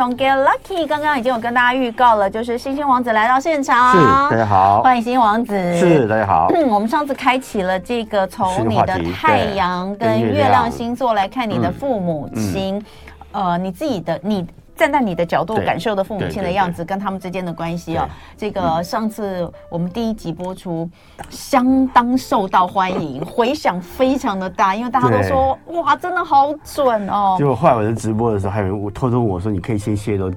从 Get Lucky，刚刚已经有跟大家预告了，就是星星王子来到现场。是，大家好，欢迎星星王子。是，大家好。嗯，我们上次开启了这个从你的太阳跟月亮星座来看你的父母亲，嗯嗯、呃，你自己的你。站在你的角度感受的父母亲的样子，跟他们之间的关系哦。这个上次我们第一集播出，相当受到欢迎，回响非常的大，因为大家都说哇，真的好准哦。结果后来我在直播的时候，还有人我偷偷问我说，你可以先泄露。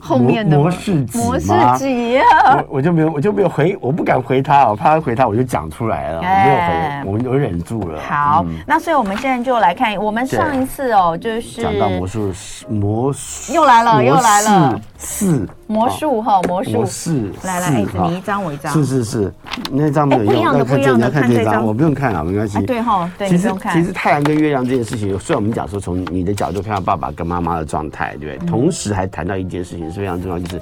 后面的模式几？模式几啊？我我就没有，我就没有回，我不敢回他，我怕他回他，我就讲出来了，欸、我没有回，我我忍住了。好，嗯、那所以我们现在就来看，我们上一次哦，就是讲到魔术魔术又来了，又来了四。魔术哈，魔术是来来，你一张我一张，是是是，那张没有用，要看这，你要看这张，我不用看了，没关系。对哈，对，其实其实太阳跟月亮这件事情，虽然我们讲说从你的角度看到爸爸跟妈妈的状态，对不对？同时还谈到一件事情是非常重要，就是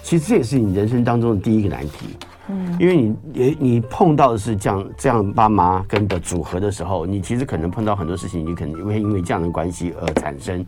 其实这也是你人生当中的第一个难题，嗯，因为你也你碰到的是这样这样爸妈跟的组合的时候，你其实可能碰到很多事情，你可能会因为这样的关系而产生。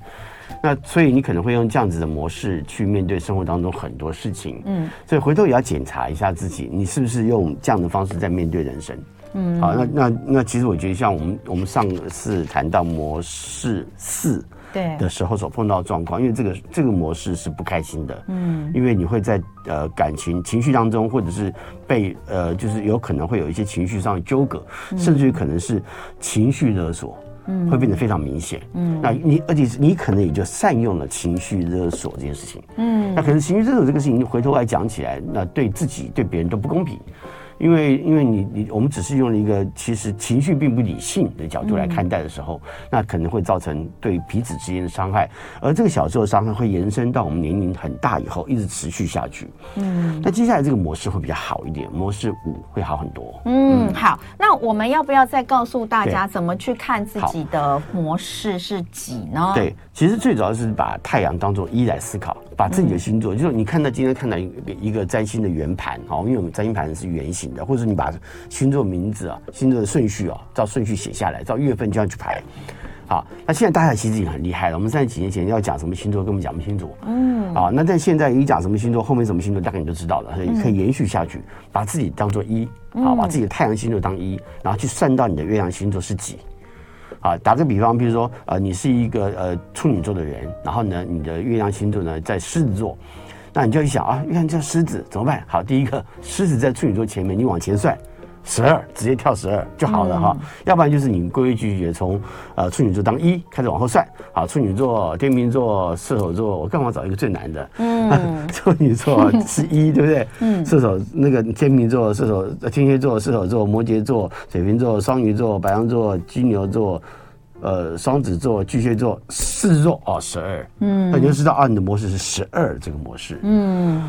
那所以你可能会用这样子的模式去面对生活当中很多事情，嗯，所以回头也要检查一下自己，你是不是用这样的方式在面对人生，嗯，好，那那那其实我觉得像我们我们上次谈到模式四对的时候所碰到的状况，因为这个这个模式是不开心的，嗯，因为你会在呃感情情绪当中，或者是被呃就是有可能会有一些情绪上的纠葛，甚至于可能是情绪勒索。嗯，会变得非常明显。嗯，那你而且你可能也就善用了情绪勒索这件事情。嗯，那可是情绪勒索这个事情，回头来讲起来，那对自己对别人都不公平。因为，因为你你我们只是用了一个其实情绪并不理性的角度来看待的时候，嗯、那可能会造成对彼此之间的伤害，而这个小时候的伤害会延伸到我们年龄很大以后，一直持续下去。嗯，那接下来这个模式会比较好一点，模式五会好很多。嗯，好，那我们要不要再告诉大家怎么去看自己的模式是几呢？对，其实最主要是把太阳当做一来思考。把自己的星座，就是你看到今天看到一个一个占星的圆盘，好，因为我们占星盘是圆形的，或者你把星座名字啊、星座的顺序啊，照顺序写下来，照月份这样去排。好，那现在大家其实已经很厉害了。我们三十几年前要讲什么星座，根本讲不清楚。嗯。啊，那但现在一讲什么星座，后面什么星座，大概你就知道了，所以可以延续下去，把自己当做一，好，把自己的太阳星座当一，然后去算到你的月亮星座是几。啊，打个比方，比如说，呃，你是一个呃处女座的人，然后呢，你的月亮星座呢在狮子座，那你就一想啊，月亮叫狮子怎么办？好，第一个，狮子在处女座前面，你往前算。十二直接跳十二就好了哈，嗯、要不然就是你规规矩矩从呃处女座当一开始往后算，好，处女座、天秤座、射手座，我干嘛找一个最难的？嗯，处女座是一，对不对？嗯，射手那个天秤座、射手、天蝎座、射手座、摩羯座、水瓶座、双鱼座、白羊座、金牛座，呃，双子座、巨蟹座，四座哦，十二。嗯，那你就知道啊，你的模式是十二这个模式。嗯。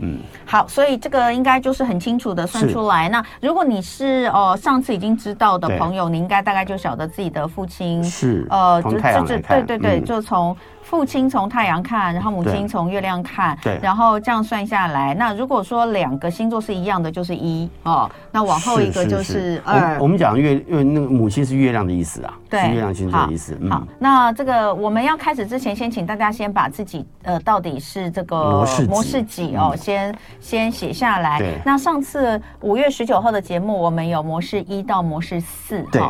嗯，好，所以这个应该就是很清楚的算出来。那如果你是呃上次已经知道的朋友，你应该大概就晓得自己的父亲是呃，就就就对对对，嗯、就从。父亲从太阳看，然后母亲从月亮看，对，然后这样算下来，那如果说两个星座是一样的，就是一哦，那往后一个就是二。我们讲月，因为那个母亲是月亮的意思啊，对，是月亮星座的意思。好，那这个我们要开始之前，先请大家先把自己呃到底是这个模式模式几哦，先先写下来。那上次五月十九号的节目，我们有模式一到模式四，对。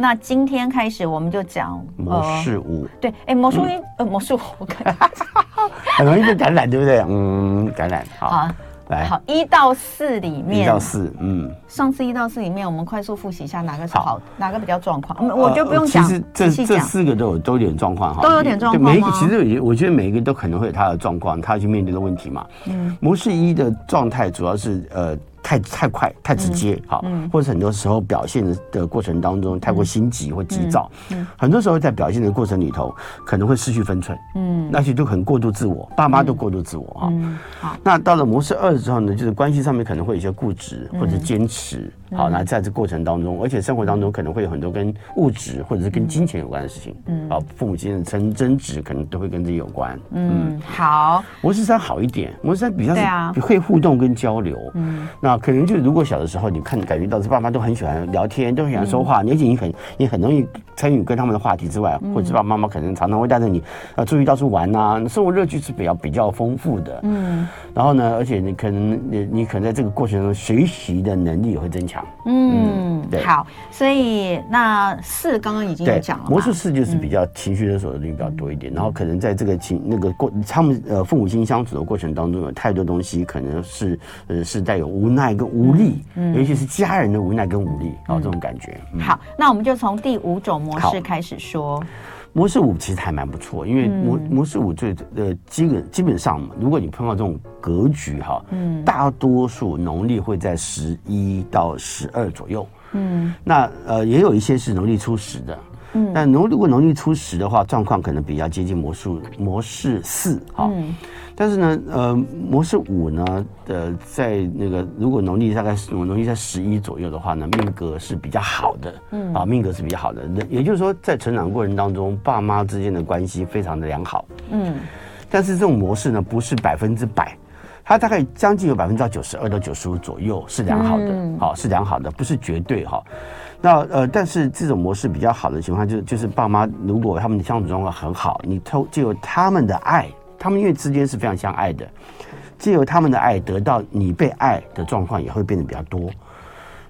那今天开始我们就讲模式五，对，哎，魔术一，呃，魔术五，我看。很容易被感染，对不对？嗯，感染，好，来，好，一到四里面，一到四，嗯，上次一到四里面，我们快速复习一下哪个是好，哪个比较状况，我就不用讲，其实这这四个都有都有点状况哈，都有点状况，每一个其实我觉得每一个都可能会有他的状况，他要去面对的问题嘛，嗯，模式一的状态主要是呃。太太快太直接，好，或者很多时候表现的过程当中太过心急或急躁，很多时候在表现的过程里头可能会失去分寸，嗯，那些都很过度自我，爸妈都过度自我哈。好，那到了模式二之后呢，就是关系上面可能会有一些固执或者坚持，好，那在这过程当中，而且生活当中可能会有很多跟物质或者是跟金钱有关的事情，嗯，啊，父母间的争争执可能都会跟这有关。嗯，好，模式三好一点，模式三比较是会互动跟交流。嗯，那可能就如果小的时候你看感觉到是爸妈都很喜欢聊天，都很喜欢说话，而且你很你很容易参与跟他们的话题之外，或者是爸爸妈妈可能常常会带着你啊出去到处玩呐，生活乐趣是比较比较丰富的。嗯，然后呢，而且你可能你你可能在这个过程中学习的能力也会增强。嗯，对，好，所以那四刚刚已经讲了，魔术四就是比较情绪勒索的东西比较多一点，然后可能在这个情那个过他们呃父母亲相处的过程当中，有太多东西可能是呃是带有无奈跟无力，尤其是家人的无奈跟无力啊这种感觉。好，那我们就从第五种模式开始说。模式五其实还蛮不错，因为模模式五最呃基本基本上，如果你碰到这种格局哈，嗯，大多数农历会在十一到十二左右，嗯，那呃也有一些是农历初十的，嗯，但农如果农历初十的话，状况可能比较接近模式模式四哈。嗯但是呢，呃，模式五呢，呃，在那个如果农历大概是农历在十一左右的话呢，命格是比较好的，嗯，啊，命格是比较好的。也就是说，在成长过程当中，爸妈之间的关系非常的良好，嗯。但是这种模式呢，不是百分之百，它大概将近有百分之九十二到九十五左右是良好的，好，是良好的，不是绝对哈。那呃，但是这种模式比较好的情况，就就是爸妈如果他们的相处状况很好，你偷就有他们的爱。他们因为之间是非常相爱的，借由他们的爱得到你被爱的状况也会变得比较多，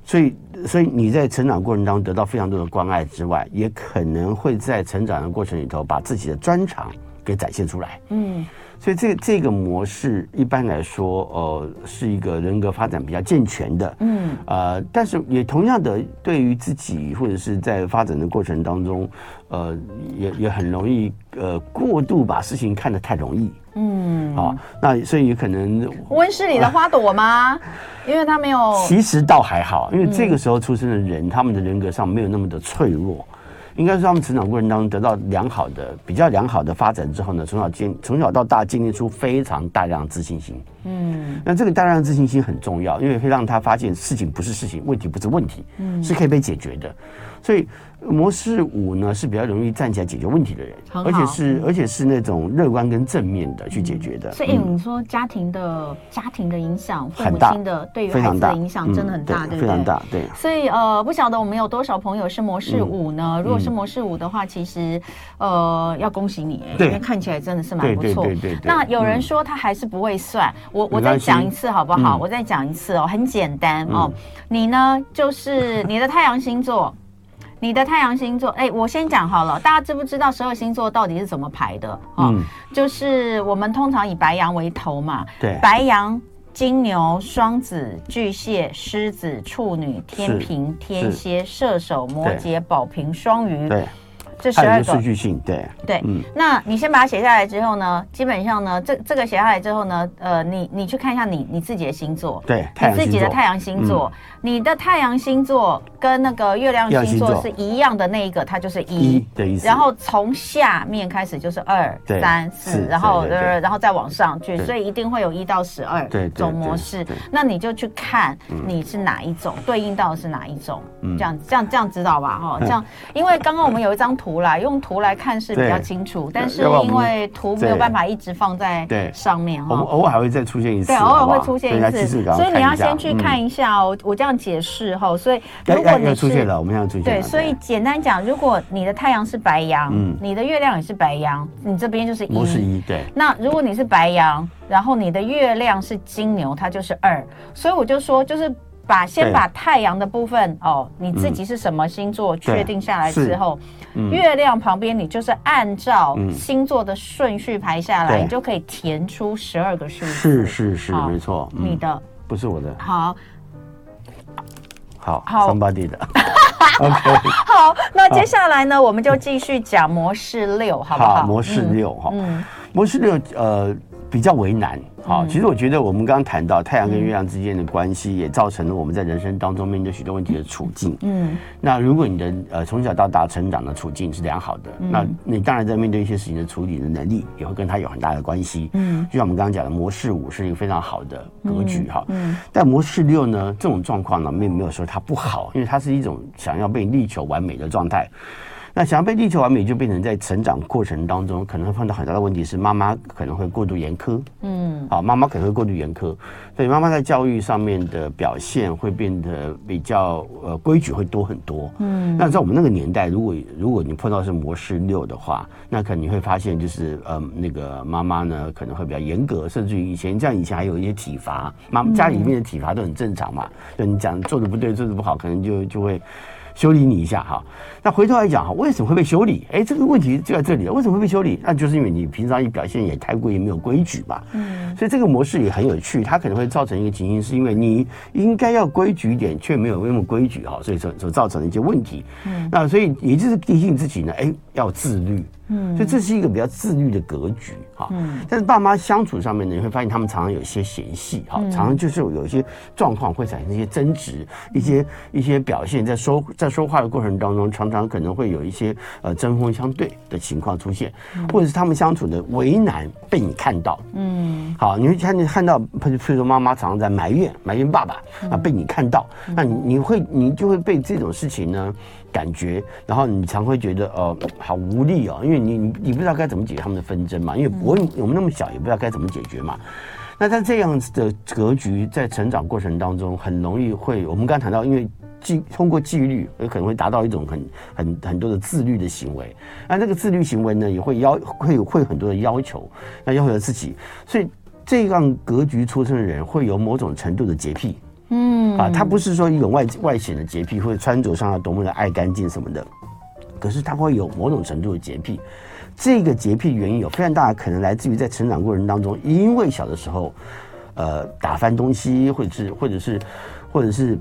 所以所以你在成长过程当中得到非常多的关爱之外，也可能会在成长的过程里头把自己的专长给展现出来。嗯。所以这这个模式一般来说，呃，是一个人格发展比较健全的，嗯，呃，但是也同样的，对于自己或者是在发展的过程当中，呃，也也很容易，呃，过度把事情看得太容易，嗯，啊，那所以也可能温室里的花朵吗？啊、因为他没有，其实倒还好，因为这个时候出生的人，嗯、他们的人格上没有那么的脆弱。应该说他们成长过程当中得到良好的、比较良好的发展之后呢，从小经从小到大建立出非常大量自信心。嗯，那这个大量的自信心很重要，因为会让他发现事情不是事情，问题不是问题，嗯，是可以被解决的。所以模式五呢是比较容易站起来解决问题的人，而且是而且是那种乐观跟正面的去解决的。所以你说家庭的家庭的影响，父母亲的对于孩子的影响真的很大，对不对？非常大，对。所以呃，不晓得我们有多少朋友是模式五呢？如果是模式五的话，其实呃要恭喜你，因为看起来真的是蛮不错。对对对。那有人说他还是不会算，我我再讲一次好不好？我再讲一次哦，很简单哦。你呢，就是你的太阳星座。你的太阳星座，哎，我先讲好了，大家知不知道十二星座到底是怎么排的？哦，嗯，就是我们通常以白羊为头嘛，对，白羊、金牛、双子、巨蟹、狮子、处女、天平、天蝎、射手、摩羯、宝瓶、双鱼。对。这十二个数据性，对。对，嗯，那你先把它写下来之后呢，基本上呢，这这个写下来之后呢，呃，你你去看一下你你自己的星座，对，你自己的太阳星座，你的太阳星座跟那个月亮星座是一样的那一个，它就是一。的意思，然后从下面开始就是二、三、四，然后呃，然后再往上去，所以一定会有一到十二种模式，那你就去看你是哪一种，对应到的是哪一种，这样这样这样知道吧？哈，这样，因为刚刚我们有一张图。啦用图来看是比较清楚，但是因为图没有办法一直放在上面哈，偶尔还会再出现一次，对，偶尔会出现一次，所以你要先去看一下哦。我这样解释哈，所以如果你出现了，我们要出现对，所以简单讲，如果你的太阳是白羊，嗯，你的月亮也是白羊，你这边就是一，不是一，对。那如果你是白羊，然后你的月亮是金牛，它就是二，所以我就说就是。把先把太阳的部分哦，你自己是什么星座确定下来之后，月亮旁边你就是按照星座的顺序排下来，你就可以填出十二个数字。是是是，没错。你的不是我的。好，好好，somebody 的。OK。好，那接下来呢，我们就继续讲模式六，好不好？模式六哈，嗯，模式六呃。比较为难。好，其实我觉得我们刚刚谈到太阳跟月亮之间的关系，也造成了我们在人生当中面对许多问题的处境。嗯，那如果你的呃从小到大成长的处境是良好的，那你当然在面对一些事情的处理的能力，也会跟他有很大的关系。嗯，就像我们刚刚讲的，模式五是一个非常好的格局哈。嗯，但模式六呢，这种状况呢，并没有说它不好，因为它是一种想要被力求完美的状态。那想要被地球完美，就变成在成长过程当中，可能会碰到很大的问题是妈妈可能会过度严苛，嗯，好，妈妈可能会过度严苛，所以妈妈在教育上面的表现会变得比较呃规矩会多很多，嗯，那在我们那个年代，如果如果你碰到是模式六的话，那可能你会发现就是呃那个妈妈呢可能会比较严格，甚至于以前像以前还有一些体罚，妈家里面的体罚都很正常嘛，就你讲做的不对，做的不好，可能就就会。修理你一下哈，那回头来讲哈，为什么会被修理？哎，这个问题就在这里了。为什么会被修理？那就是因为你平常你表现也太过于没有规矩吧。嗯，所以这个模式也很有趣，它可能会造成一个情形，是因为你应该要规矩一点，却没有那么规矩哈，所以说所造成的一些问题。嗯，那所以也就是提醒自己呢，哎，要自律。嗯，所以这是一个比较自律的格局哈。嗯，但是爸妈相处上面呢，你会发现他们常常有一些嫌隙哈，常常就是有一些状况会产生一些争执，一些一些表现，在说在说话的过程当中，常常可能会有一些呃针锋相对的情况出现，或者是他们相处的为难被你看到。嗯，好，你会看见看到，譬如说妈妈常常在埋怨埋怨爸爸啊，被你看到，那你你会你就会被这种事情呢。感觉，然后你常会觉得呃好无力哦，因为你你不知道该怎么解决他们的纷争嘛，因为我我们那么小，也不知道该怎么解决嘛。那在这样子的格局，在成长过程当中，很容易会我们刚刚谈到，因为纪通过纪律，有可能会达到一种很很很多的自律的行为。那这个自律行为呢，也会要 会会有很多的要求，那要求自己，所以这样格局出生的人会有某种程度的洁癖。嗯。啊，他不是说一种外外显的洁癖，或者穿着上要多么的爱干净什么的，可是他会有某种程度的洁癖。这个洁癖原因有非常大的可能来自于在成长过程当中，因为小的时候，呃，打翻东西，或者是或者是或者是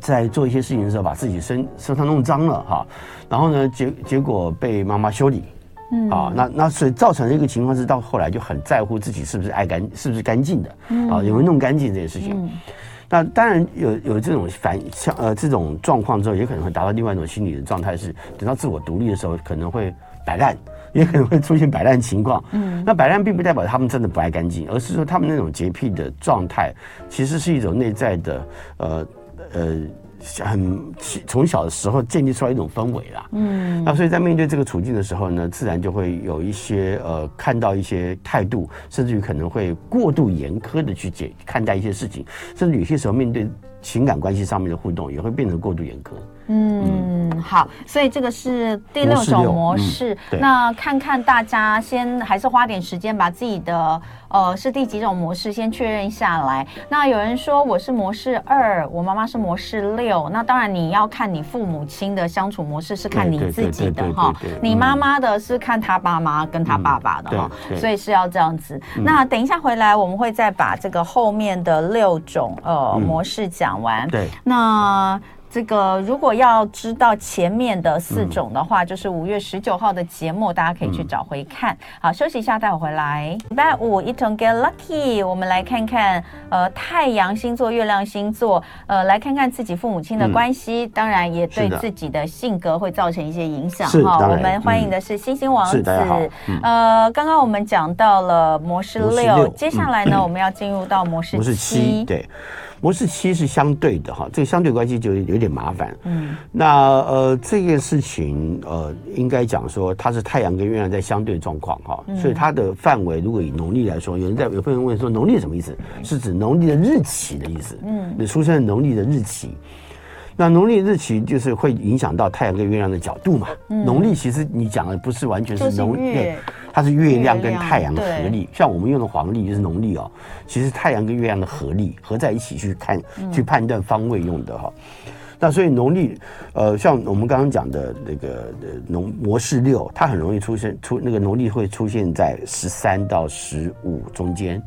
在做一些事情的时候，把自己身身上弄脏了哈，然后呢，结结果被妈妈修理，嗯。啊，那那所以造成的一个情况是，到后来就很在乎自己是不是爱干，是不是干净的，啊，有没有弄干净这件事情。嗯那当然有有这种反像呃这种状况之后，也可能会达到另外一种心理的状态，是等到自我独立的时候，可能会摆烂，也可能会出现摆烂情况。嗯，那摆烂并不代表他们真的不爱干净，而是说他们那种洁癖的状态，其实是一种内在的呃呃。很从小的时候建立出来一种氛围啦，嗯，那所以在面对这个处境的时候呢，自然就会有一些呃看到一些态度，甚至于可能会过度严苛的去解看待一些事情，甚至有些时候面对情感关系上面的互动，也会变成过度严苛。嗯，好，所以这个是第六种模式。嗯、那看看大家先还是花点时间把自己的呃是第几种模式先确认下来。那有人说我是模式二，我妈妈是模式六。那当然你要看你父母亲的相处模式是看你自己的哈，你妈妈的是看他爸妈跟他爸爸的哈，嗯、所以是要这样子。嗯、那等一下回来我们会再把这个后面的六种呃、嗯、模式讲完。对，那。这个如果要知道前面的四种的话，嗯、就是五月十九号的节目，大家可以去找回看。嗯、好，休息一下，待会回来。礼拜五一同 get lucky，我们来看看呃太阳星座、月亮星座，呃来看看自己父母亲的关系，嗯、当然也对自己的性格会造成一些影响哈。我们欢迎的是星星王子。嗯、呃，刚刚我们讲到了模式六，六接下来呢，嗯、我们要进入到模式七。模式七，对。模式七是相对的哈，这个相对关系就有点麻烦。嗯，那呃这件事情呃应该讲说它是太阳跟月亮在相对状况哈，所以它的范围如果以农历来说，有人在有朋友问说农历什么意思？是指农历的日期的意思。嗯，你出生的农历的日期。那农历日期就是会影响到太阳跟月亮的角度嘛。农历其实你讲的不是完全是农历，它是月亮跟太阳的合力。像我们用的黄历就是农历哦，其实太阳跟月亮的合力合在一起去看，去判断方位用的哈。那所以农历，呃，像我们刚刚讲的那个农模式六，它很容易出现出那个农历会出现在十三到十五中间，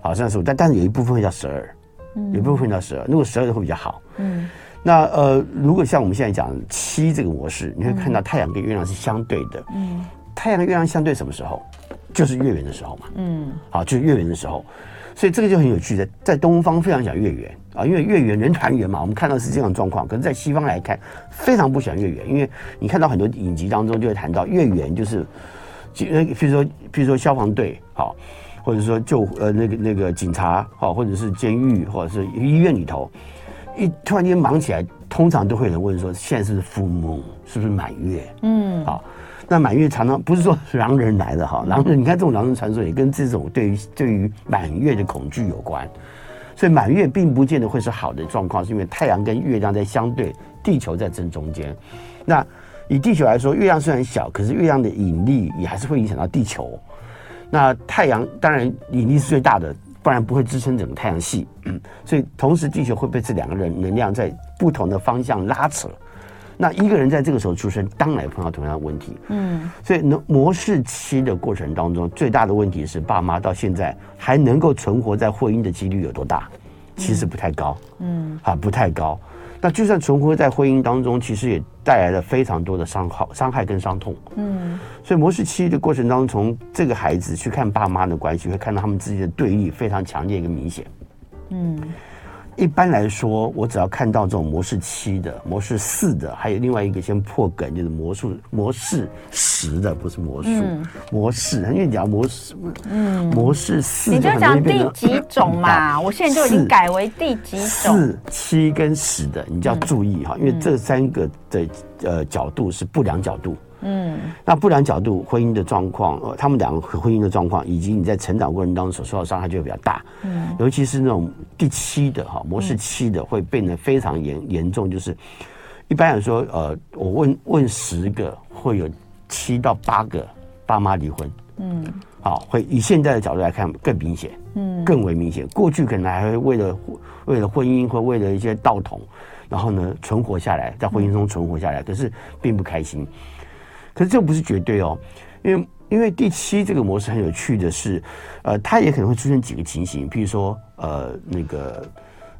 好像是，但但是有一部分会叫十二，有一部分会叫十二，如果十二会比较好。嗯。那呃，如果像我们现在讲七这个模式，你会看到太阳跟月亮是相对的。嗯，太阳月亮相对什么时候？就是月圆的时候嘛，嗯，好，就是月圆的时候，所以这个就很有趣的，在东方非常讲月圆啊，因为月圆人团圆嘛，我们看到是这样的状况，可是，在西方来看，非常不喜欢月圆，因为你看到很多影集当中就会谈到月圆就是，呃，比如说，比如说消防队，好，或者说救呃那个那个警察，好，或者是监狱或者是医院里头，一突然间忙起来，通常都会有人问说，现在是 full moon，是不是满月？嗯，好。那满月常常不是说 狼人来的哈，狼人你看这种狼人传说也跟这种对于对于满月的恐惧有关，所以满月并不见得会是好的状况，是因为太阳跟月亮在相对，地球在正中间。那以地球来说，月亮虽然小，可是月亮的引力也还是会影响到地球。那太阳当然引力是最大的，不然不会支撑整个太阳系。嗯 所以同时地球会被这两个人能量在不同的方向拉扯。那一个人在这个时候出生，当然碰到同样的问题。嗯，所以呢，模式期的过程当中，最大的问题是爸妈到现在还能够存活在婚姻的几率有多大？其实不太高。嗯，啊，不太高。那就算存活在婚姻当中，其实也带来了非常多的伤害、伤害跟伤痛。嗯，所以模式期的过程当中，从这个孩子去看爸妈的关系，会看到他们之间的对立非常强烈跟明显。嗯。一般来说，我只要看到这种模式七的、模式四的，还有另外一个先破梗，就是魔术模式十的，不是魔术、嗯、模式，因为你讲模式，嗯，模式四，你就讲第几种嘛？我现在就已经改为第几种，四、七跟十的，你就要注意哈，嗯、因为这三个的呃角度是不良角度。嗯，那不良角度，婚姻的状况，呃，他们两个婚姻的状况，以及你在成长过程当中所受到伤害就会比较大。嗯，尤其是那种第七的哈，模式七的会变得非常严严重。就是一般来说，呃，我问问十个，会有七到八个爸妈离婚。嗯，好，会以现在的角度来看更明显，嗯，更为明显。过去可能还会为了为了婚姻或为了一些道统，然后呢存活下来，在婚姻中存活下来，可是并不开心。可是这不是绝对哦，因为因为第七这个模式很有趣的是，呃，它也可能会出现几个情形，譬如说，呃，那个，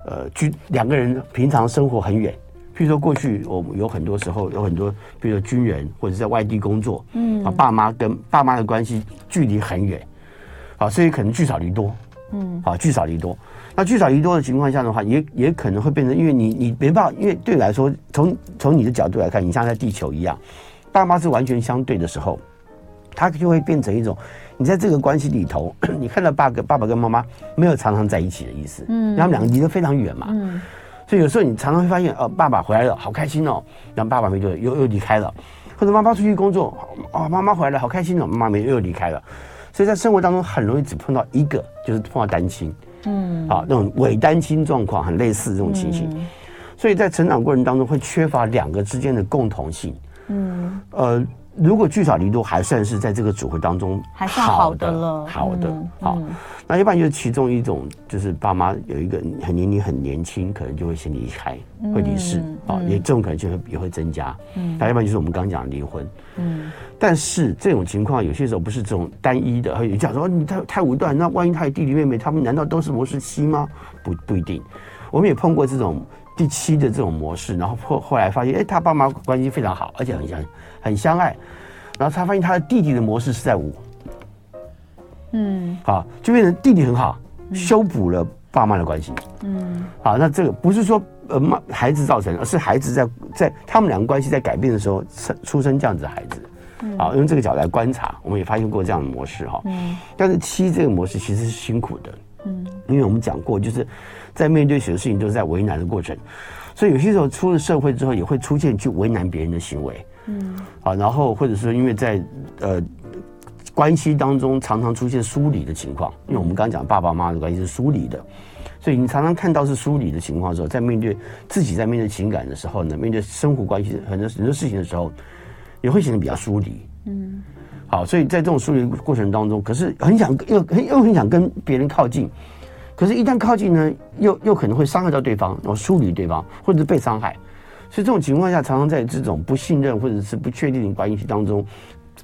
呃，军两个人平常生活很远，譬如说过去我们有很多时候有很多，比如说军人或者在外地工作，嗯，啊，爸妈跟爸妈的关系距离很远，啊，所以可能聚少离多，嗯，啊，聚少离多，那聚少离多的情况下的话，也也可能会变成，因为你你没办法，因为对你来说，从从你的角度来看，你像在地球一样。爸妈是完全相对的时候，他就会变成一种，你在这个关系里头，你看到爸跟爸爸跟妈妈没有常常在一起的意思，嗯，他们两个离得非常远嘛，嗯，所以有时候你常常会发现，哦，爸爸回来了，好开心哦，然后爸爸没多久又又离开了，或者妈妈出去工作，哦，妈妈回来了，好开心哦，妈妈没又离开了，所以在生活当中很容易只碰到一个，就是碰到单亲，嗯，啊，那种伪单亲状况很类似这种情形，嗯，所以在成长过程当中会缺乏两个之间的共同性。嗯，呃，如果聚少离多还算是在这个组合当中还算好的了，好的，好。那一般就是其中一种，就是爸妈有一个很年龄很年轻，可能就会先离开，会离世啊，也这种可能性也会增加。嗯，那一般就是我们刚刚讲离婚。嗯，但是这种情况有些时候不是这种单一的，还有讲说你太太武断，那万一他有弟弟妹妹，他们难道都是模式七吗？不不一定，我们也碰过这种。第七的这种模式，然后后后来发现，哎，他爸妈关系非常好，而且很相很相爱，然后他发现他的弟弟的模式是在五，嗯，好，就变成弟弟很好，修补了爸妈的关系，嗯，好，那这个不是说呃妈孩子造成，而是孩子在在他们两个关系在改变的时候生出生这样子的孩子，好，用这个角度来观察，我们也发现过这样的模式哈，嗯，但是七这个模式其实是辛苦的，嗯，因为我们讲过就是。在面对许多事情都是在为难的过程，所以有些时候出了社会之后也会出现去为难别人的行为，嗯，啊，然后或者说因为在呃关系当中常常出现疏离的情况，因为我们刚刚讲爸爸妈妈的关系是疏离的，所以你常常看到是疏离的情况的时候，在面对自己在面对情感的时候呢，面对生活关系很多很多事情的时候，也会显得比较疏离，嗯，好，所以在这种疏离过程当中，可是很想又很又很想跟别人靠近。可是，一旦靠近呢，又又可能会伤害到对方，然后疏离对方，或者是被伤害。所以这种情况下，常常在这种不信任或者是不确定的关系当中，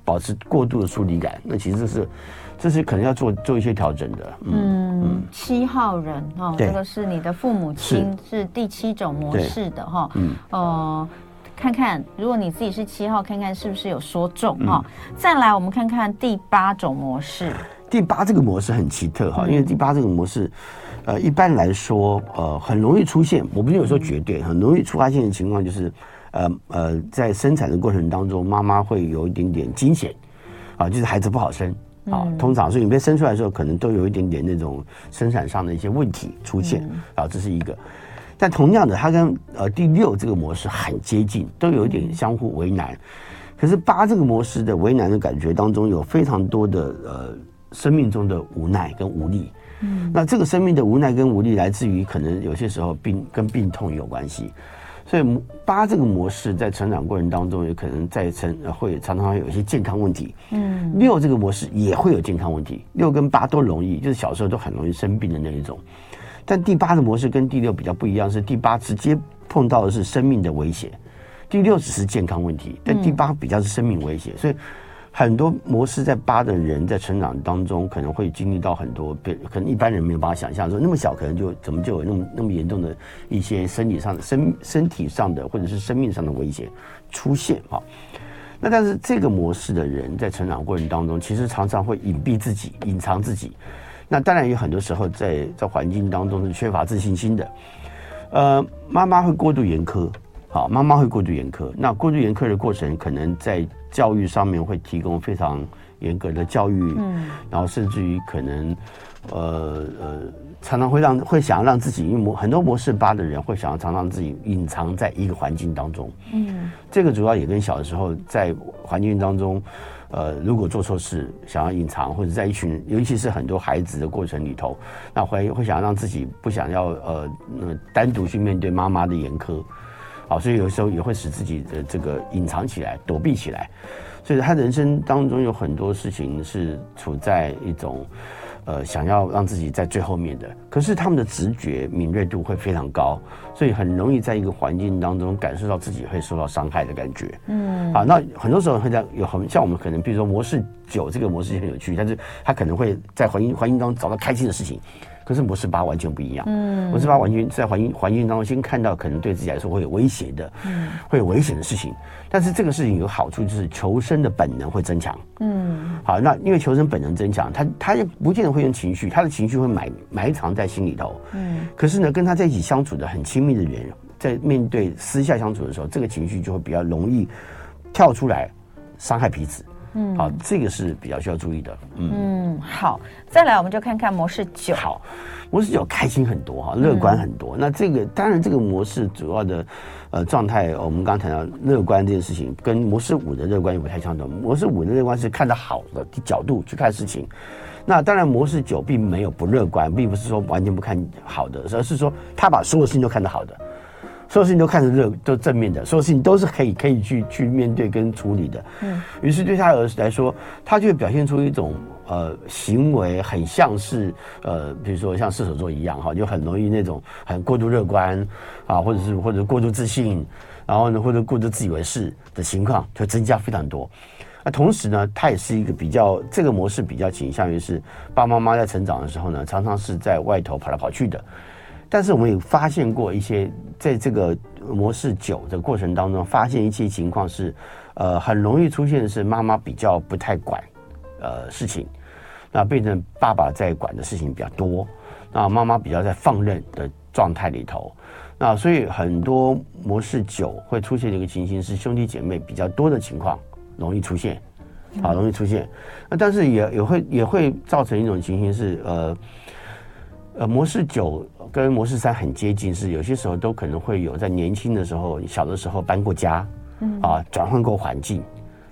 保持过度的疏离感。那其实是，这是可能要做做一些调整的。嗯，嗯七号人哈，这个是你的父母亲是第七种模式的哈。嗯，呃。看看如果你自己是七号，看看是不是有说中哈。嗯、再来，我们看看第八种模式。第八这个模式很奇特哈，因为第八这个模式，呃，一般来说，呃，很容易出现。我不是有说绝对，很容易出发现的情况就是，呃呃，在生产的过程当中，妈妈会有一点点惊险，啊，就是孩子不好生啊。通常，所以你被生出来的时候，可能都有一点点那种生产上的一些问题出现啊，这是一个。但同样的，它跟呃第六这个模式很接近，都有一点相互为难。可是八这个模式的为难的感觉当中，有非常多的呃。生命中的无奈跟无力，嗯，那这个生命的无奈跟无力来自于可能有些时候病跟病痛有关系，所以八这个模式在成长过程当中，也可能在成会常常会有一些健康问题，嗯，六这个模式也会有健康问题，六跟八都容易，就是小时候都很容易生病的那一种，但第八的模式跟第六比较不一样，是第八直接碰到的是生命的威胁，第六只是健康问题，但第八比较是生命威胁，所以。很多模式在八的人在成长当中，可能会经历到很多，可能一般人没有办法想象说，那么小可能就怎么就有那么那么严重的一些身体上的身身体上的或者是生命上的威胁出现啊。那但是这个模式的人在成长过程当中，其实常常会隐蔽自己、隐藏自己。那当然有很多时候在在环境当中是缺乏自信心的。呃，妈妈会过度严苛。好，妈妈会过度严苛。那过度严苛的过程，可能在教育上面会提供非常严格的教育，嗯，然后甚至于可能，呃呃，常常会让会想要让自己，因为模很多模式八的人会想要常常自己隐藏在一个环境当中，嗯，这个主要也跟小的时候在环境当中，呃，如果做错事想要隐藏，或者在一群，尤其是很多孩子的过程里头，那会会想让自己不想要呃，单独去面对妈妈的严苛。好，所以有时候也会使自己的这个隐藏起来、躲避起来，所以他人生当中有很多事情是处在一种，呃，想要让自己在最后面的。可是他们的直觉敏锐度会非常高，所以很容易在一个环境当中感受到自己会受到伤害的感觉。嗯，好，那很多时候会在有很像我们可能，比如说模式九这个模式就很有趣，但是他可能会在环境环境当中找到开心的事情。可是模式八完全不一样，嗯，模式八完全在环境环境当中先看到可能对自己来说会有威胁的，嗯，会有危险的事情，但是这个事情有好处就是求生的本能会增强，嗯，好，那因为求生本能增强，他他也不见得会用情绪，他的情绪会埋埋藏在心里头，嗯，可是呢，跟他在一起相处的很亲密的人，在面对私下相处的时候，这个情绪就会比较容易跳出来伤害彼此。嗯，好，这个是比较需要注意的。嗯嗯，好，再来我们就看看模式九。好，模式九开心很多哈，乐观很多。嗯、那这个当然这个模式主要的呃状态，我们刚刚谈到乐观这件事情，跟模式五的乐观也不太相同。模式五的乐观是看到好的角度去看事情，那当然模式九并没有不乐观，并不是说完全不看好的，而是说他把所有事情都看得好的。所有事情都看着热，都正面的，所有事情都是可以可以去去面对跟处理的。嗯，于是对他儿子来说，他就会表现出一种呃行为，很像是呃，比如说像射手座一样哈，就很容易那种很过度乐观啊，或者是或者过度自信，然后呢或者过度自以为是的情况就增加非常多。那同时呢，他也是一个比较这个模式比较倾向于是爸爸妈妈在成长的时候呢，常常是在外头跑来跑去的。但是我们也发现过一些，在这个模式九的过程当中，发现一些情况是，呃，很容易出现的是妈妈比较不太管，呃，事情，那变成爸爸在管的事情比较多，那妈妈比较在放任的状态里头，那所以很多模式九会出现的一个情形是兄弟姐妹比较多的情况容易出现，啊，容易出现，那但是也也会也会造成一种情形是，呃，呃，模式九。跟模式三很接近，是有些时候都可能会有在年轻的时候、小的时候搬过家，嗯啊，转换过环境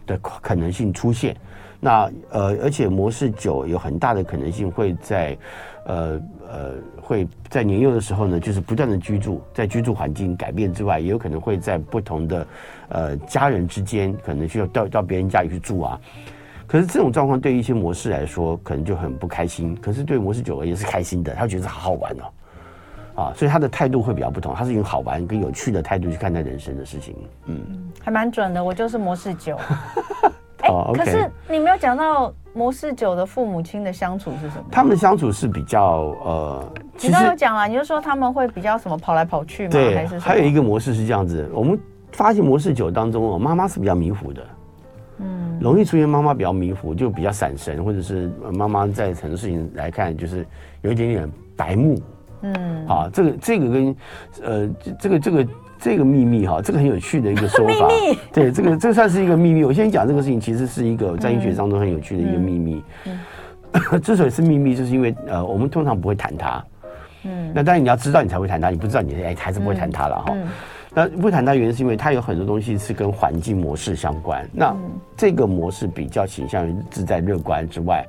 的可能性出现。那呃，而且模式九有很大的可能性会在呃呃会在年幼的时候呢，就是不断的居住，在居住环境改变之外，也有可能会在不同的呃家人之间，可能需要到到别人家里去住啊。可是这种状况对于一些模式来说，可能就很不开心。可是对模式九而言是开心的，他觉得好好玩哦。啊，所以他的态度会比较不同，他是用好玩跟有趣的态度去看待人生的事情，嗯，还蛮准的。我就是模式九，哎、欸，哦 okay、可是你没有讲到模式九的父母亲的相处是什么？他们的相处是比较呃，你刚刚有讲了，你就说他们会比较什么跑来跑去吗？对，还是？还有一个模式是这样子，我们发现模式九当中哦，妈妈是比较迷糊的，嗯，容易出现妈妈比较迷糊，就比较闪神，或者是妈妈在很多事情来看，就是有一点点白目，嗯，好，这个这个跟呃这个这个这个秘密哈，这个很有趣的一个说法，对，这个这算是一个秘密。我先讲这个事情，其实是一个在医学当中很有趣的一个秘密。嗯嗯、之所以是秘密，就是因为呃，我们通常不会谈它，嗯，那当然你要知道你才会谈它，你不知道你哎还是不会谈它了哈。那不谈它原因是因为它有很多东西是跟环境模式相关。那这个模式比较倾向于自在乐观之外，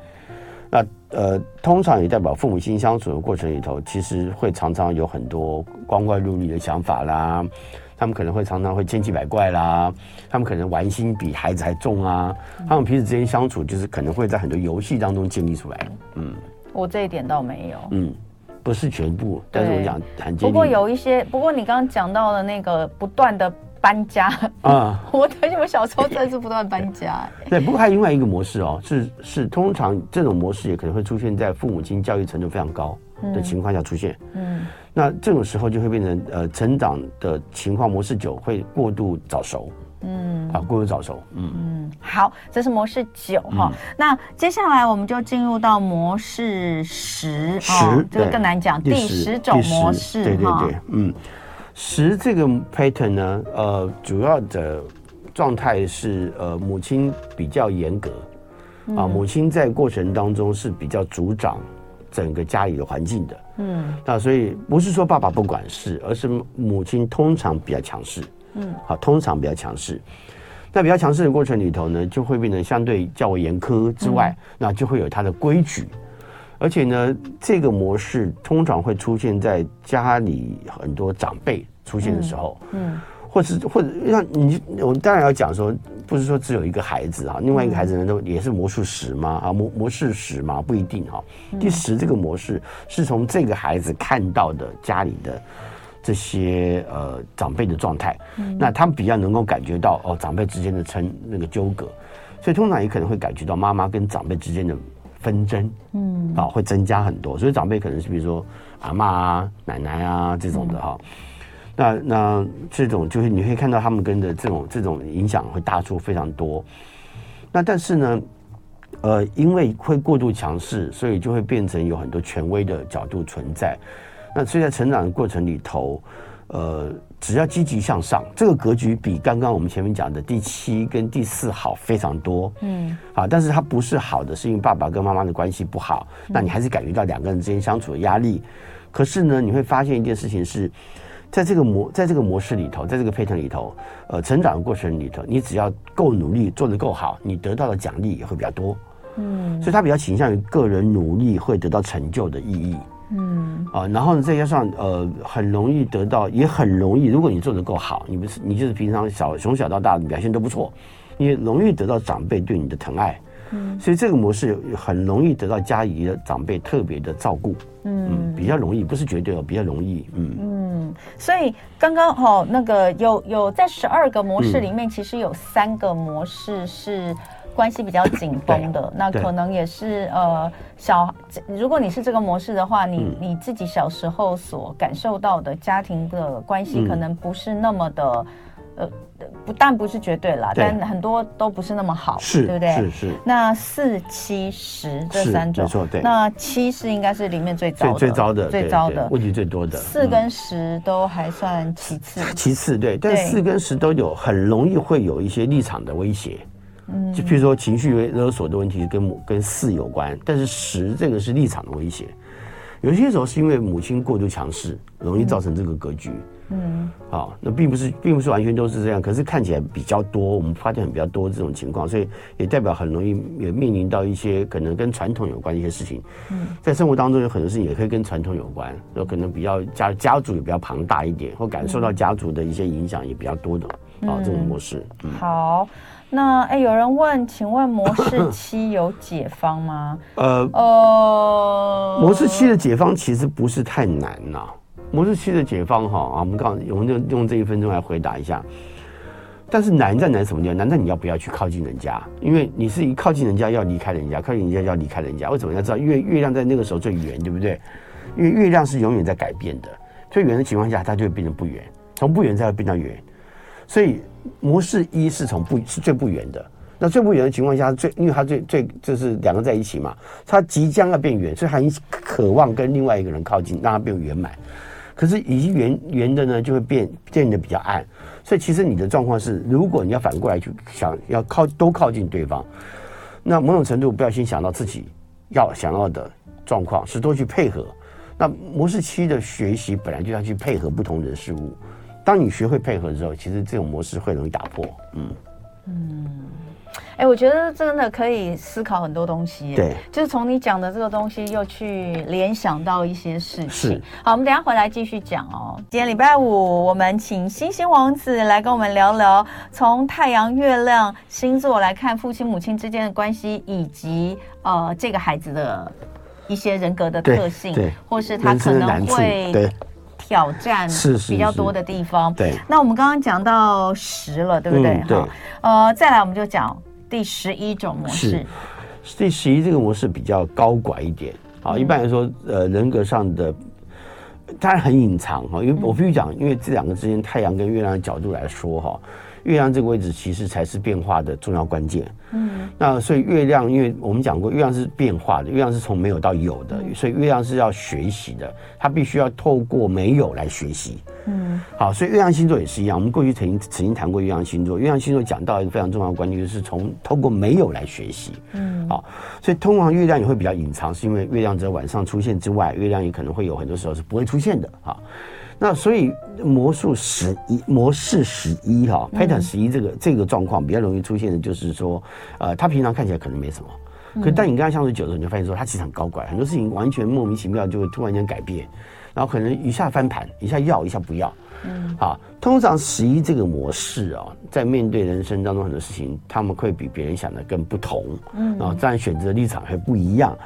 那呃，通常也代表父母亲相处的过程里头，其实会常常有很多光怪陆离的想法啦。他们可能会常常会千奇百怪啦，他们可能玩心比孩子还重啊。他们彼此之间相处，就是可能会在很多游戏当中建立出来。嗯，我这一点倒没有。嗯。不是全部，但是我讲很。不过有一些，不过你刚刚讲到的那个不断的搬家啊，我而且我小时候真的是不断搬家、欸。对，不过还有另外一个模式哦，是是通常这种模式也可能会出现在父母亲教育程度非常高的情况下出现。嗯，那这种时候就会变成呃成长的情况模式九会过度早熟。嗯，啊，过度早熟。嗯嗯，好，这是模式九哈。那接下来我们就进入到模式十，十这个更难讲，第十种模式。对对对，嗯，十这个 pattern 呢，呃，主要的状态是呃，母亲比较严格啊，母亲在过程当中是比较主掌整个家里的环境的。嗯，那所以不是说爸爸不管事，而是母亲通常比较强势。嗯，好，通常比较强势，那比较强势的过程里头呢，就会变得相对较为严苛之外，嗯、那就会有它的规矩，而且呢，这个模式通常会出现在家里很多长辈出现的时候，嗯，嗯或是或者让你，我们当然要讲说，不是说只有一个孩子啊，另外一个孩子呢都也是魔术师嘛？啊，魔魔术师嘛？不一定哈。第十这个模式是从这个孩子看到的家里的。这些呃长辈的状态，嗯、那他们比较能够感觉到哦长辈之间的成那个纠葛，所以通常也可能会感觉到妈妈跟长辈之间的纷争，嗯，啊会增加很多，所以长辈可能是比如说阿妈啊、奶奶啊这种的哈、嗯，那那这种就是你可以看到他们跟的这种这种影响会大出非常多，那但是呢，呃因为会过度强势，所以就会变成有很多权威的角度存在。那所以在成长的过程里头，呃，只要积极向上，这个格局比刚刚我们前面讲的第七跟第四好非常多。嗯，好，但是它不是好的，是因为爸爸跟妈妈的关系不好，那你还是感觉到两个人之间相处的压力。可是呢，你会发现一件事情是，在这个模在这个模式里头，在这个 pattern 里头，呃，成长的过程里头，你只要够努力，做得够好，你得到的奖励也会比较多。嗯，所以他比较倾向于个人努力会得到成就的意义。嗯啊，然后呢，再加上呃，很容易得到，也很容易。如果你做的够好，你不是你就是平常小从小到大的表现都不错，你容易得到长辈对你的疼爱。嗯，所以这个模式很容易得到家里的长辈特别的照顾。嗯，嗯，比较容易，不是绝对哦，比较容易。嗯嗯，所以刚刚好那个有有在十二个模式里面，其实有三个模式是。关系比较紧绷的，那可能也是呃小，如果你是这个模式的话，你、嗯、你自己小时候所感受到的家庭的关系，可能不是那么的，嗯、呃，不但不是绝对啦，但很多都不是那么好，是对不对？是是。那四七十这三种，没错，对。那七是应该是里面最糟的，最糟的，最糟的，问题最多的。四跟十都还算其次，其次对，但四跟十都有很容易会有一些立场的威胁。嗯，就譬如说情绪勒索的问题跟母跟四有关，但是十这个是立场的威胁，有些时候是因为母亲过度强势，容易造成这个格局。嗯，好，那并不是并不是完全都是这样，可是看起来比较多，我们发现很比较多这种情况，所以也代表很容易也面临到一些可能跟传统有关的一些事情。嗯，在生活当中有很多事情也可以跟传统有关，有可能比较家家族也比较庞大一点，或感受到家族的一些影响也比较多的。啊，这种模式。嗯，好。那哎，有人问，请问模式 七有解方吗？呃呃，模式七的解方其实不是太难呐。模式七的解方哈啊，我们刚我们就用这一分钟来回答一下。但是难在难什么地方？难在你要不要去靠近人家？因为你是一靠近人家要离开人家，靠近人家要离开人家。为什么要知道？因为月亮在那个时候最圆，对不对？因为月亮是永远在改变的，最圆的情况下，它就会变成不圆，从不圆再会变到圆。所以模式一是从不是最不圆的。那最不圆的情况下，最因为它最最就是两个在一起嘛，它即将要变圆，所以很渴望跟另外一个人靠近，让它变圆满。可是已经圆圆的呢，就会变变得比较暗。所以其实你的状况是，如果你要反过来去想要靠都靠近对方，那某种程度不要先想到自己要想要的状况，是多去配合。那模式七的学习本来就要去配合不同人事物。当你学会配合之后，其实这种模式会容易打破。嗯嗯。哎，我觉得真的可以思考很多东西。对，就是从你讲的这个东西，又去联想到一些事情。是，好，我们等一下回来继续讲哦。今天礼拜五，我们请星星王子来跟我们聊聊，从太阳、月亮星座来看父亲母亲之间的关系，以及呃这个孩子的一些人格的特性，对，或是他可能会挑战比较多的地方。对，那我们刚刚讲到十了，对不对？嗯、对。呃，再来我们就讲。第十一种模式，第十一这个模式比较高拐一点啊。嗯、一般来说，呃，人格上的当然很隐藏哈，因为我必须讲，因为这两个之间太阳跟月亮的角度来说哈。月亮这个位置其实才是变化的重要关键。嗯，那所以月亮，因为我们讲过，月亮是变化的，月亮是从没有到有的，所以月亮是要学习的，它必须要透过没有来学习。嗯，好，所以月亮星座也是一样。我们过去曾经曾经谈过月亮星座，月亮星座讲到一个非常重要的观念，就是从透过没有来学习。嗯，好，所以通常月亮也会比较隐藏，是因为月亮在晚上出现之外，月亮也可能会有很多时候是不会出现的。哈。那所以魔术十一模式十一哈，pattern 十一这个这个状况比较容易出现的，就是说，呃，他平常看起来可能没什么，可是当你跟他相处久了，你就发现说他其实很高怪，很多事情完全莫名其妙就会突然间改变，然后可能一下翻盘，一下要，一下不要。嗯，好，通常十一这个模式啊，在面对人生当中很多事情，他们会比别人想的更不同。嗯，然后这样选择的立场会不一样。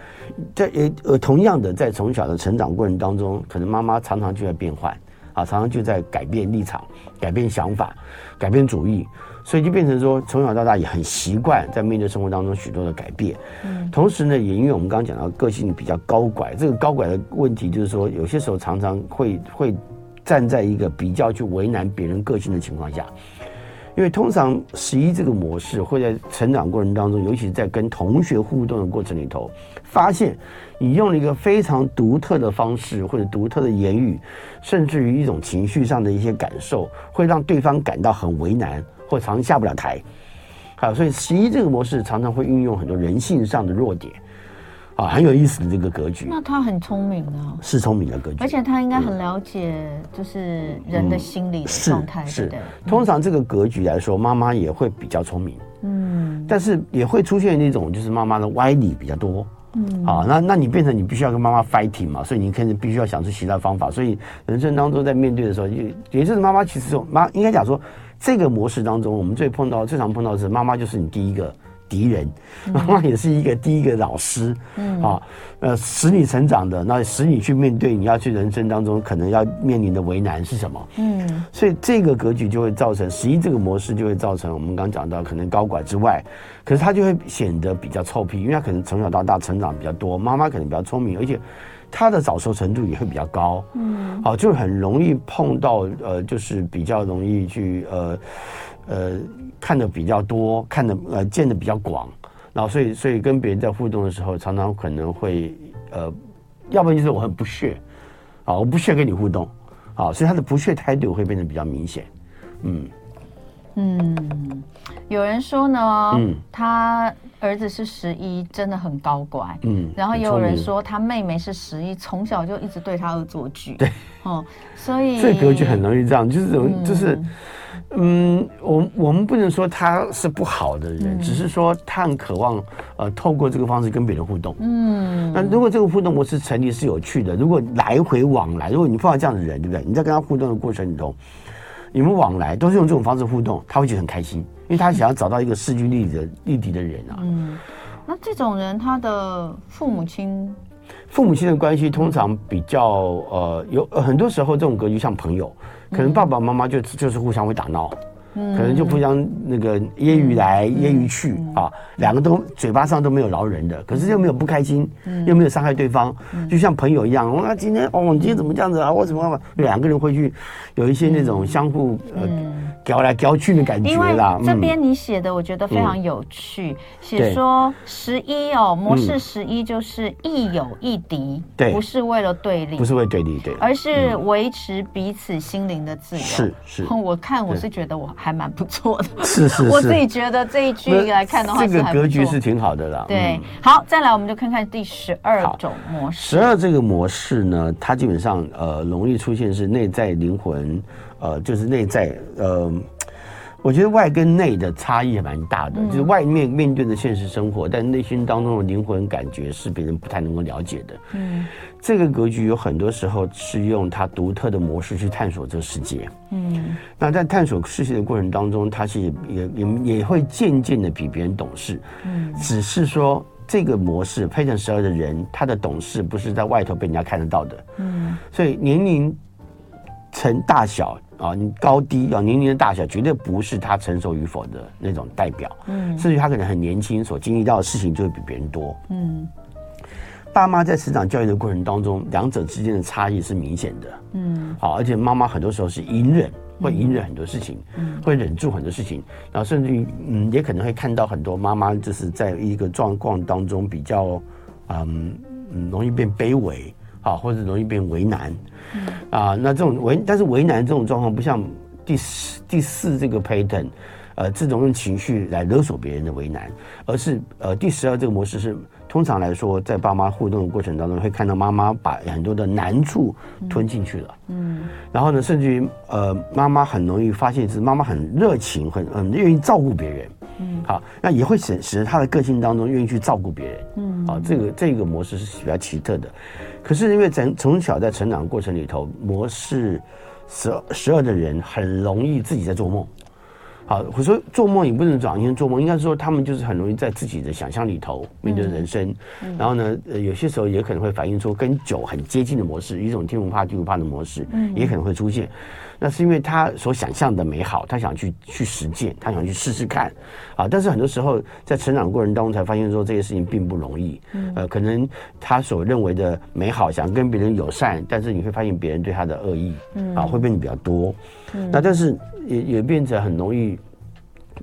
在呃呃，同样的，在从小的成长过程当中，可能妈妈常常就在变换，啊，常常就在改变立场、改变想法、改变主意，所以就变成说，从小到大也很习惯在面对生活当中许多的改变。嗯，同时呢，也因为我们刚刚讲到个性比较高拐，这个高拐的问题就是说，有些时候常常会会站在一个比较去为难别人个性的情况下。因为通常十一这个模式会在成长过程当中，尤其是在跟同学互动的过程里头，发现你用了一个非常独特的方式或者独特的言语，甚至于一种情绪上的一些感受，会让对方感到很为难，或常常下不了台。好，所以十一这个模式常常会运用很多人性上的弱点。啊，很有意思的这个格局。那他很聪明啊，是聪明的格局，而且他应该很了解，就是人的心理的状态，是的。通常这个格局来说，妈妈也会比较聪明，嗯，但是也会出现那种就是妈妈的歪理比较多，嗯，好，那那你变成你必须要跟妈妈 fighting 嘛，所以你肯定必须要想出其他方法。所以人生当中在面对的时候，也也就是妈妈其实妈应该讲说，这个模式当中，我们最碰到最常碰到的是妈妈就是你第一个。敌人，妈妈也是一个第一个老师，嗯啊，呃，使你成长的，那使你去面对你要去人生当中可能要面临的为难是什么？嗯，所以这个格局就会造成十一这个模式就会造成我们刚刚讲到可能高管之外，可是他就会显得比较臭屁，因为他可能从小到大成长比较多，妈妈可能比较聪明，而且他的早熟程度也会比较高，嗯，好，就很容易碰到呃，就是比较容易去呃。呃，看的比较多，看的呃见的比较广，然后所以所以跟别人在互动的时候，常常可能会呃，要不然就是我很不屑，啊，我不屑跟你互动，啊，所以他的不屑态度会变得比较明显，嗯。嗯，有人说呢，嗯，他儿子是十一，真的很高乖，嗯，然后也有人说他妹妹是十一，从小就一直对他恶作剧，对，哦，所以这格局很容易这样，就是这种就是。嗯嗯，我我们不能说他是不好的人，嗯、只是说他很渴望呃透过这个方式跟别人互动。嗯，那如果这个互动模式成立是有趣的，如果来回往来，如果你碰到这样的人，对不对？你在跟他互动的过程里头，你们往来都是用这种方式互动，他会觉得很开心，因为他想要找到一个势均力敌的力敌的人啊。嗯，那这种人他的父母亲，父母亲的关系通常比较呃有很多时候这种格局像朋友。可能爸爸妈妈就就是互相会打闹，嗯、可能就互相那个揶揄来揶揄去、嗯、啊，两个都嘴巴上都没有饶人的，可是又没有不开心，嗯、又没有伤害对方，嗯、就像朋友一样。我、啊、今天哦，你今天怎么这样子啊？我怎么办法？两个人会去有一些那种相互呃。叼来叼去的感觉啦。因为这边你写的，我觉得非常有趣，写、嗯、说十一哦，模式十一就是亦友亦敌，对、嗯，不是为了对立，不是为对立，对，而是维持彼此心灵的自由。是是，我看我是觉得我还蛮不错的，是是，我自己觉得这一句来看的话，这个格局是挺好的啦。对，好，再来我们就看看第十二种模式。十二这个模式呢，它基本上呃容易出现是内在灵魂。呃，就是内在，呃，我觉得外跟内的差异也蛮大的。嗯、就是外面面对的现实生活，但内心当中的灵魂感觉是别人不太能够了解的。嗯，这个格局有很多时候是用他独特的模式去探索这个世界。嗯，那在探索世界的过程当中，他是也也也会渐渐的比别人懂事。嗯，只是说这个模式配成十二的人，他的懂事不是在外头被人家看得到的。嗯，所以年龄成大小。啊，你高低啊，年龄的大小绝对不是他成熟与否的那种代表。嗯，甚至他可能很年轻，所经历到的事情就会比别人多。嗯，爸妈在成长教育的过程当中，两者之间的差异是明显的。嗯，好，而且妈妈很多时候是隐忍，会隐忍很多事情，嗯，会忍住很多事情，然后甚至于嗯，也可能会看到很多妈妈就是在一个状况当中比较嗯嗯容易变卑微。好，或者容易变为难，嗯、啊，那这种为，但是为难这种状况不像第四第四这个 pattern，呃，这种用情绪来勒索别人的为难，而是呃第十二这个模式是通常来说，在爸妈互动的过程当中，会看到妈妈把很多的难处吞进去了，嗯，嗯然后呢，甚至于呃妈妈很容易发现是妈妈很热情，很很愿意照顾别人。嗯，好，那也会使使得他的个性当中愿意去照顾别人。嗯，好，这个这个模式是比较奇特的。可是因为从从小在成长的过程里头，模式十十二的人很容易自己在做梦。好，我说做梦也不能讲，因为做梦应该说他们就是很容易在自己的想象里头面对人生。嗯，然后呢，呃，有些时候也可能会反映出跟酒很接近的模式，一种天不怕地不怕的模式，嗯，也可能会出现。那是因为他所想象的美好，他想去去实践，他想去试试看，啊！但是很多时候在成长过程当中，才发现说这些事情并不容易。嗯，呃，可能他所认为的美好，想跟别人友善，但是你会发现别人对他的恶意，嗯，啊，会变得比较多。嗯，那但是也也变成很容易，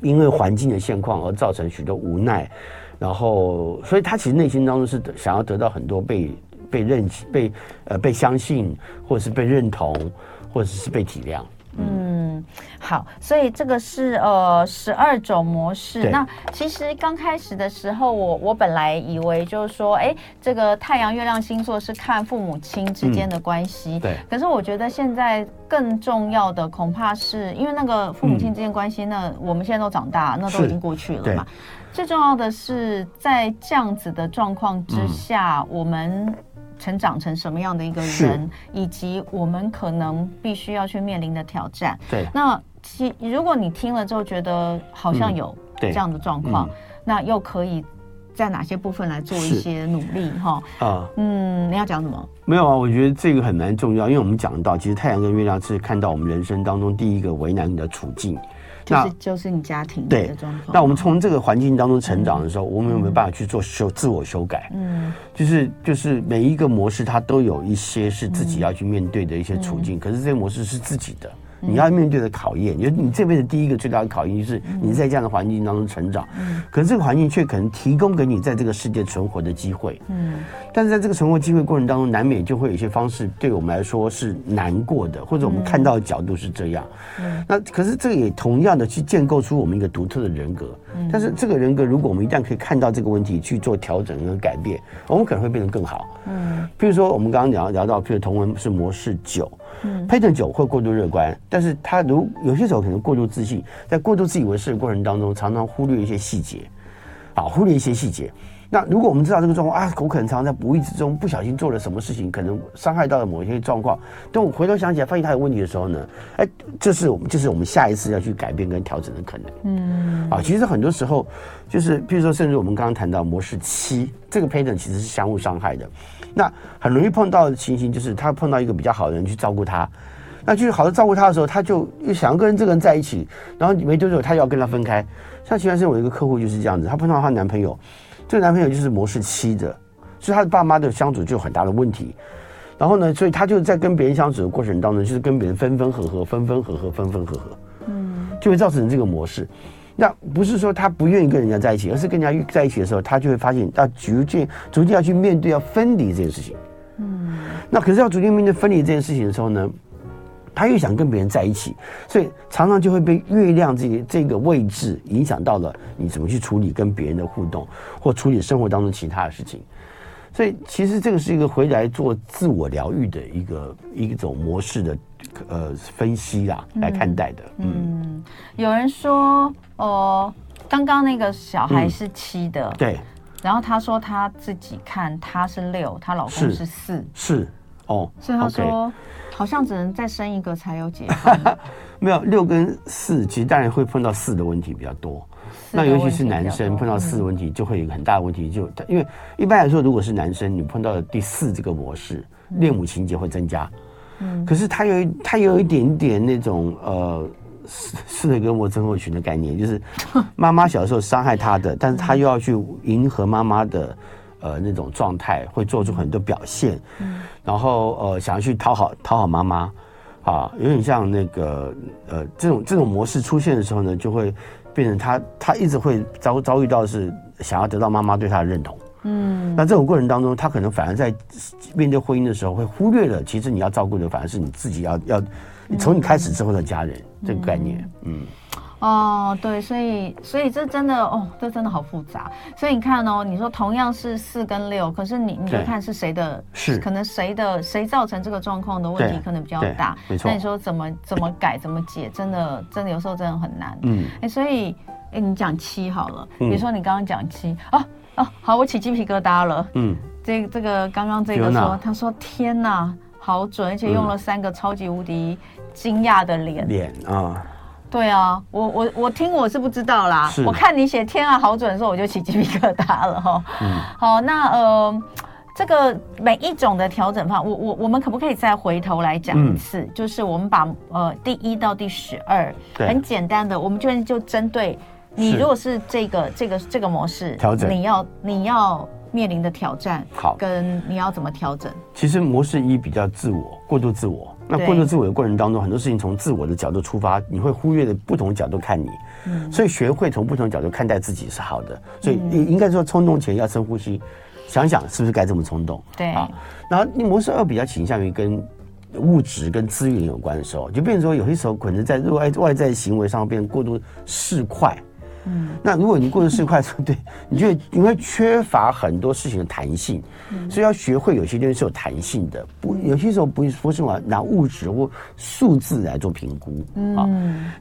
因为环境的现况而造成许多无奈，然后所以他其实内心当中是想要得到很多被被认被呃被相信，或者是被认同。或者是被体谅，嗯，好，所以这个是呃十二种模式。那其实刚开始的时候我，我我本来以为就是说，哎，这个太阳月亮星座是看父母亲之间的关系，嗯、对。可是我觉得现在更重要的恐怕是因为那个父母亲之间关系，嗯、那我们现在都长大，那都已经过去了嘛。最重要的是在这样子的状况之下，嗯、我们。成长成什么样的一个人，以及我们可能必须要去面临的挑战。对，那其如果你听了之后觉得好像有这样的状况，嗯、那又可以在哪些部分来做一些努力？哈啊，嗯，你要讲什么？没有啊，我觉得这个很蛮重要，因为我们讲到，其实太阳跟月亮是看到我们人生当中第一个为难你的处境。就是就是你家庭对状况。那我们从这个环境当中成长的时候，嗯、我们有没有办法去做修自我修改？嗯，就是就是每一个模式，它都有一些是自己要去面对的一些处境，嗯、可是这些模式是自己的。你要面对的考验，就你这辈子第一个最大的考验就是你在这样的环境当中成长，嗯，可是这个环境却可能提供给你在这个世界存活的机会，嗯，但是在这个存活机会过程当中，难免就会有一些方式对我们来说是难过的，或者我们看到的角度是这样，嗯，那可是这个也同样的去建构出我们一个独特的人格，嗯，但是这个人格如果我们一旦可以看到这个问题去做调整跟改变，我们可能会变得更好，嗯，譬如说我们刚刚聊聊到，譬如同文是模式九。嗯，Pattern 9会过度乐观，但是他如有些时候可能过度自信，在过度自以为是的过程当中，常常忽略一些细节，啊，忽略一些细节。那如果我们知道这个状况啊，我可能常常在无意之中不小心做了什么事情，可能伤害到了某一些状况。等我回头想起来，发现他有问题的时候呢，哎，这是我们就是我们下一次要去改变跟调整的可能。嗯，啊，其实很多时候就是，譬如说，甚至我们刚刚谈到模式七，这个 Pattern 其实是相互伤害的。那很容易碰到的情形就是，他碰到一个比较好的人去照顾他。那就是好的照顾他的时候，他就又想要跟这个人在一起，然后没多久他要跟他分开。像前段时间我一个客户就是这样子，她碰到她男朋友，这个男朋友就是模式七的，所以他的爸妈的相处就有很大的问题。然后呢，所以他就在跟别人相处的过程当中，就是跟别人分分合合，分分合合，分分合合，嗯，就会造成这个模式。那不是说他不愿意跟人家在一起，而是跟人家在一起的时候，他就会发现要逐渐逐渐要去面对要分离这件事情。嗯，那可是要逐渐面对分离这件事情的时候呢，她又想跟别人在一起，所以常常就会被月亮这个这个位置影响到了你怎么去处理跟别人的互动，或处理生活当中其他的事情。所以其实这个是一个回来做自我疗愈的一个一种模式的呃分析啊来看待的。嗯，嗯。有人说哦，刚刚那个小孩是七的，嗯、对，然后他说他自己看他是六，她老公是四，是哦，所以他说 okay 好像只能再生一个才有解放。没有六跟四，其实当然会碰到四的问题比较多。那尤其是男生碰到四的问题，就会有一个很大的问题，就因为一般来说，如果是男生，你碰到了第四这个模式，恋母情节会增加。嗯，可是他有他有一点点那种呃斯斯德哥尔摩症候群的概念，就是 妈妈小时候伤害他的，但是他又要去迎合妈妈的呃那种状态，会做出很多表现。嗯，然后呃想要去讨好讨好妈妈啊，有点像那个呃这种这种模式出现的时候呢，就会。变成他，他一直会遭遭遇到是想要得到妈妈对他的认同，嗯，那这种过程当中，他可能反而在面对婚姻的时候会忽略了，其实你要照顾的反而是你自己要，要要从你开始之后的家人、嗯、这个概念，嗯。哦，对，所以所以这真的哦，这真的好复杂。所以你看哦，你说同样是四跟六，可是你你就看是谁的，是可能谁的谁造成这个状况的问题可能比较大。没错。那你说怎么怎么改怎么解，真的真的有时候真的很难。嗯。哎，所以哎，你讲七好了，比如说你刚刚讲七哦哦，好，我起鸡皮疙瘩了。嗯。这这个刚刚这个说，他说天哪，好准，而且用了三个超级无敌惊讶的脸。脸啊。对啊，我我我听我是不知道啦。我看你写天啊好准的时候，我就起鸡皮疙瘩了哈。嗯，好，那呃，这个每一种的调整方，我我我们可不可以再回头来讲一次？嗯、就是我们把呃第一到第十二，很简单的，我们就就针对你，如果是这个是这个这个模式调整，你要你要面临的挑战，好，跟你要怎么调整？其实模式一比较自我，过度自我。那过度自我的过程当中，很多事情从自我的角度出发，你会忽略的不同角度看你，嗯，所以学会从不同角度看待自己是好的。所以你应该说冲动前要深呼吸，想想是不是该这么冲动。对啊，然后你模式二比较倾向于跟物质跟资源有关的时候，就变成说有些时候可能在外外在行为上变过度市侩。嗯，那如果你过度市侩，对，你就你会缺乏很多事情的弹性，嗯、所以要学会有些东西是有弹性的，不，有些时候不是不是往拿物质或数字来做评估，嗯、啊，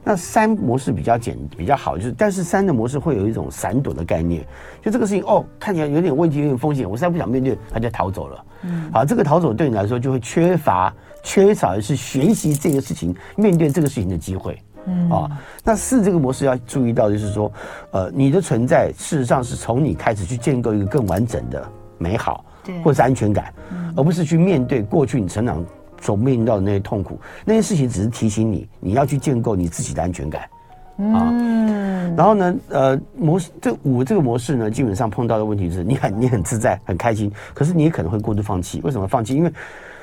那三模式比较简比较好，就是但是三的模式会有一种闪躲的概念，就这个事情哦，看起来有点问题，有点风险，我实在不想面对，他就逃走了，嗯，好，这个逃走对你来说就会缺乏缺少的是学习这个事情，面对这个事情的机会。嗯。啊，那四这个模式要注意到，就是说，呃，你的存在事实上是从你开始去建构一个更完整的美好，对，或是安全感，嗯，而不是去面对过去你成长所面临到的那些痛苦，那些事情只是提醒你，你要去建构你自己的安全感，啊，嗯，然后呢，呃，模式这五这个模式呢，基本上碰到的问题是你很你很自在很开心，可是你也可能会过度放弃，为什么放弃？因为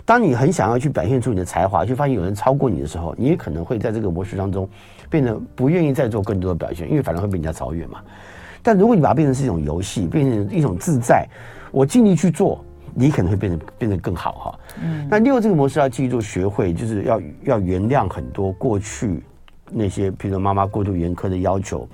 当你很想要去表现出你的才华，却发现有人超过你的时候，你也可能会在这个模式当中变得不愿意再做更多的表现，因为反而会被人家超越嘛。但如果你把它变成是一种游戏，变成一种自在，我尽力去做，你可能会变得变得更好哈。嗯。那六这个模式要记住学会，就是要要原谅很多过去那些，比如说妈妈过度严苛的要求。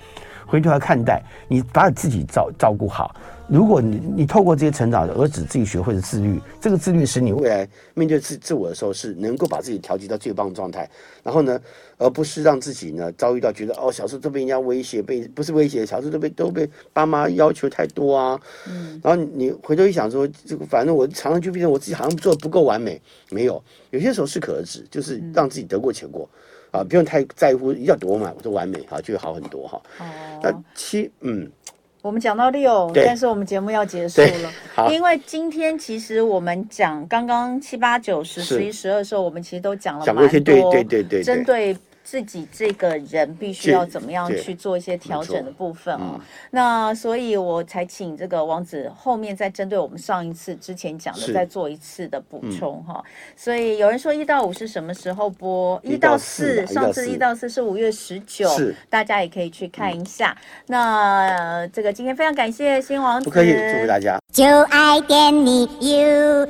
回头来看待，你把你自己照照顾好。如果你你透过这些成长的儿子自己学会了自律，这个自律使你未来面对自自我的时候，是能够把自己调节到最棒的状态。然后呢，而不是让自己呢遭遇到觉得哦，小时候都被人家威胁，被不是威胁，小时候都被都被爸妈要求太多啊。嗯。然后你回头一想说，这个反正我常常就变成我自己好像做的不够完美。没有，有些时候适可而止，就是让自己得过且过。啊，不用太在乎要多嘛，我说完美哈，就会好很多哈。哦。那七，嗯，我们讲到六，但是我们节目要结束了。因为今天其实我们讲刚刚七八九十十一十二的时候，我们其实都讲了蛮多，对对对对，针对。自己这个人必须要怎么样去做一些调整的部分哦。那所以我才请这个王子后面再针对我们上一次之前讲的再做一次的补充哈。所以有人说一到五是什么时候播？一到四，上次一到四是五月十九，大家也可以去看一下。那这个今天非常感谢新王子，不客气，祝福大家。就爱点你 UFO